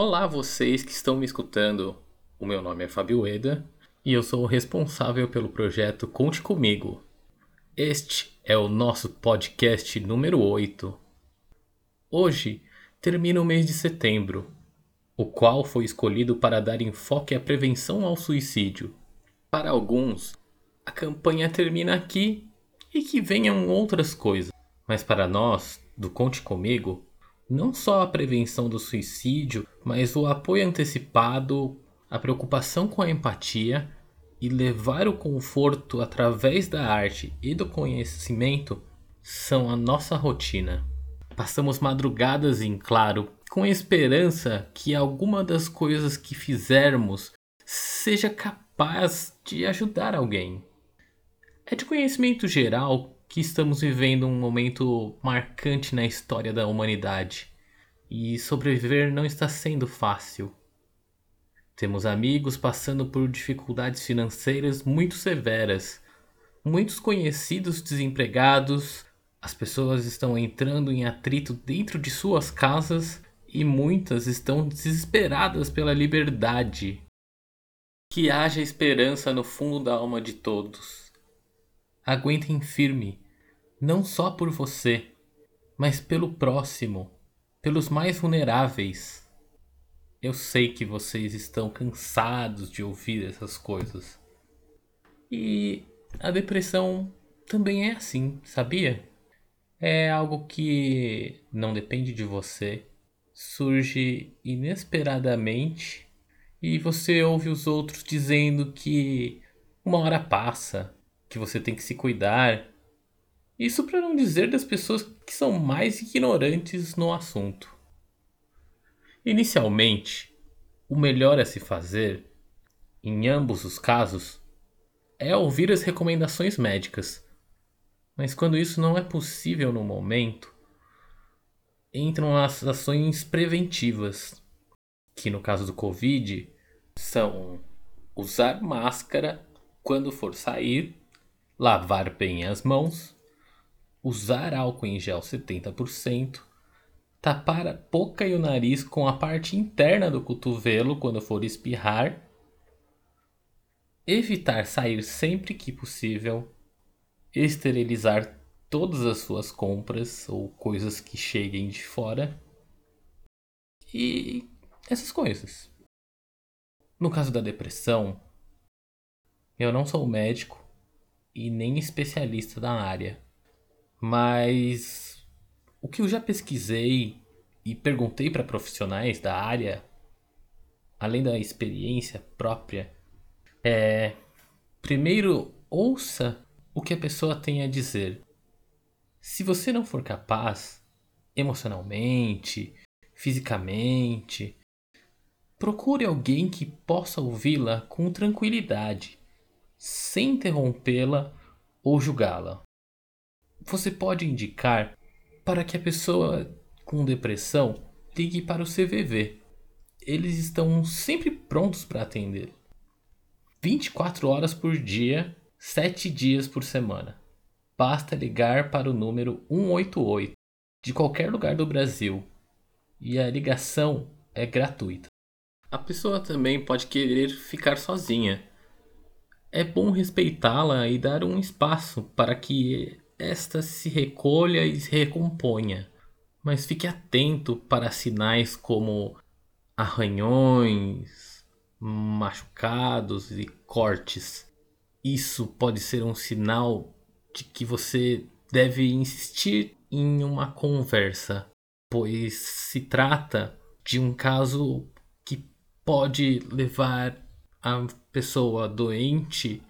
Olá vocês que estão me escutando. O meu nome é Fabio Eda e eu sou o responsável pelo projeto Conte Comigo. Este é o nosso podcast número 8. Hoje termina o mês de setembro, o qual foi escolhido para dar enfoque à prevenção ao suicídio. Para alguns, a campanha termina aqui e que venham outras coisas, mas para nós, do Conte Comigo, não só a prevenção do suicídio, mas o apoio antecipado, a preocupação com a empatia e levar o conforto através da arte e do conhecimento são a nossa rotina. Passamos madrugadas em claro, com a esperança que alguma das coisas que fizermos seja capaz de ajudar alguém. É de conhecimento geral que estamos vivendo um momento marcante na história da humanidade e sobreviver não está sendo fácil. Temos amigos passando por dificuldades financeiras muito severas, muitos conhecidos desempregados, as pessoas estão entrando em atrito dentro de suas casas e muitas estão desesperadas pela liberdade. Que haja esperança no fundo da alma de todos aguentem firme, não só por você, mas pelo próximo, pelos mais vulneráveis. Eu sei que vocês estão cansados de ouvir essas coisas. E a depressão também é assim, sabia? É algo que não depende de você, surge inesperadamente e você ouve os outros dizendo que uma hora passa, que você tem que se cuidar. Isso para não dizer das pessoas que são mais ignorantes no assunto. Inicialmente, o melhor a se fazer, em ambos os casos, é ouvir as recomendações médicas. Mas quando isso não é possível no momento, entram as ações preventivas, que no caso do Covid são usar máscara quando for sair lavar bem as mãos, usar álcool em gel 70%, tapar a boca e o nariz com a parte interna do cotovelo quando for espirrar, evitar sair sempre que possível, esterilizar todas as suas compras ou coisas que cheguem de fora. E essas coisas. No caso da depressão, eu não sou médico, e nem especialista na área. Mas o que eu já pesquisei e perguntei para profissionais da área, além da experiência própria, é primeiro ouça o que a pessoa tem a dizer. Se você não for capaz emocionalmente, fisicamente, procure alguém que possa ouvi-la com tranquilidade sem interrompê-la ou julgá-la. Você pode indicar para que a pessoa com depressão ligue para o CVV. Eles estão sempre prontos para atender. 24 horas por dia, 7 dias por semana. Basta ligar para o número 188 de qualquer lugar do Brasil e a ligação é gratuita. A pessoa também pode querer ficar sozinha é bom respeitá-la e dar um espaço para que esta se recolha e se recomponha. Mas fique atento para sinais como arranhões, machucados e cortes. Isso pode ser um sinal de que você deve insistir em uma conversa, pois se trata de um caso que pode levar a pessoa doente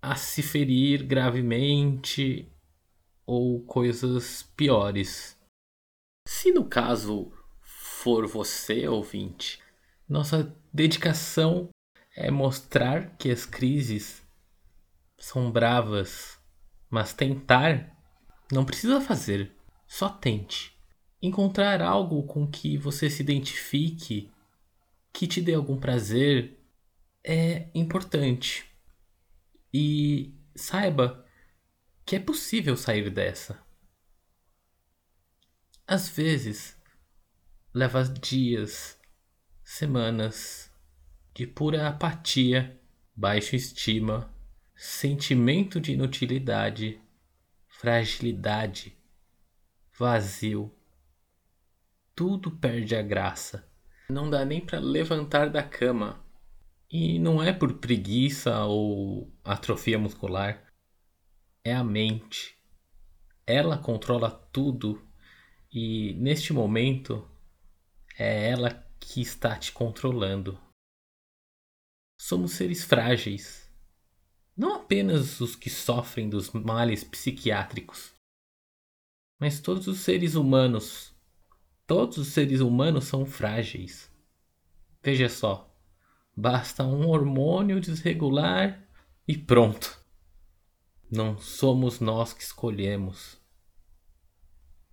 a se ferir gravemente ou coisas piores. Se no caso for você, ouvinte, nossa dedicação é mostrar que as crises são bravas, mas tentar não precisa fazer, só tente. Encontrar algo com que você se identifique, que te dê algum prazer, é importante. E saiba que é possível sair dessa. Às vezes leva dias, semanas de pura apatia, baixa estima, sentimento de inutilidade, fragilidade, vazio. Tudo perde a graça. Não dá nem para levantar da cama. E não é por preguiça ou atrofia muscular. É a mente. Ela controla tudo e neste momento é ela que está te controlando. Somos seres frágeis. Não apenas os que sofrem dos males psiquiátricos, mas todos os seres humanos. Todos os seres humanos são frágeis. Veja só, basta um hormônio desregular e pronto. Não somos nós que escolhemos.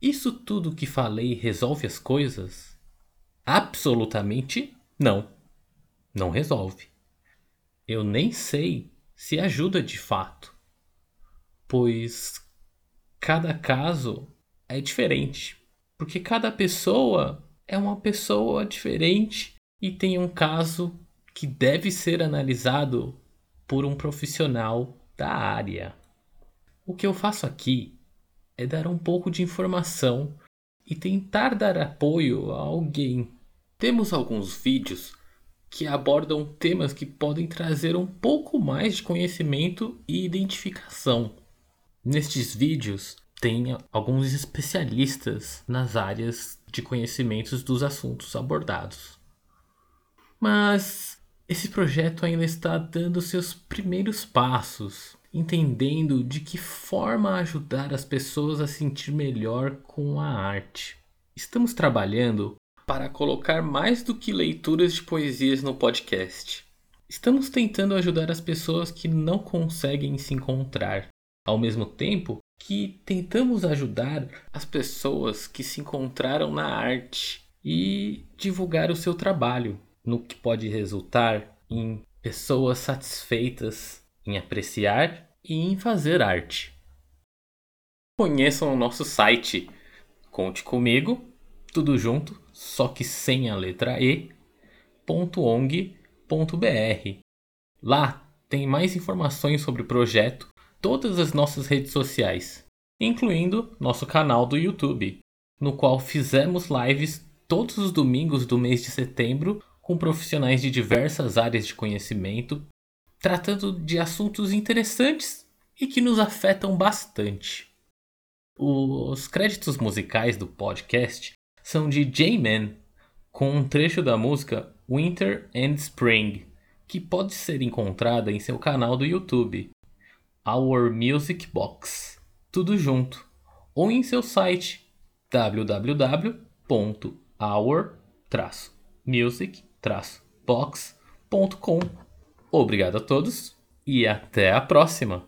Isso tudo que falei resolve as coisas? Absolutamente não. Não resolve. Eu nem sei se ajuda de fato, pois cada caso é diferente, porque cada pessoa é uma pessoa diferente e tem um caso que deve ser analisado por um profissional da área. O que eu faço aqui é dar um pouco de informação e tentar dar apoio a alguém. Temos alguns vídeos que abordam temas que podem trazer um pouco mais de conhecimento e identificação. Nestes vídeos tem alguns especialistas nas áreas de conhecimentos dos assuntos abordados. Mas esse projeto ainda está dando seus primeiros passos entendendo de que forma ajudar as pessoas a sentir melhor com a arte. Estamos trabalhando para colocar mais do que leituras de poesias no podcast. Estamos tentando ajudar as pessoas que não conseguem se encontrar, ao mesmo tempo que tentamos ajudar as pessoas que se encontraram na arte e divulgar o seu trabalho, no que pode resultar em pessoas satisfeitas em apreciar e em fazer arte. Conheçam o nosso site Conte Comigo, tudo junto, só que sem a letra E. Lá tem mais informações sobre o projeto, todas as nossas redes sociais, incluindo nosso canal do YouTube, no qual fizemos lives todos os domingos do mês de setembro com profissionais de diversas áreas de conhecimento tratando de assuntos interessantes e que nos afetam bastante. Os créditos musicais do podcast são de J-Man, com um trecho da música Winter and Spring, que pode ser encontrada em seu canal do YouTube, Our Music Box, tudo junto, ou em seu site www.our-music-box.com Obrigado a todos e até a próxima!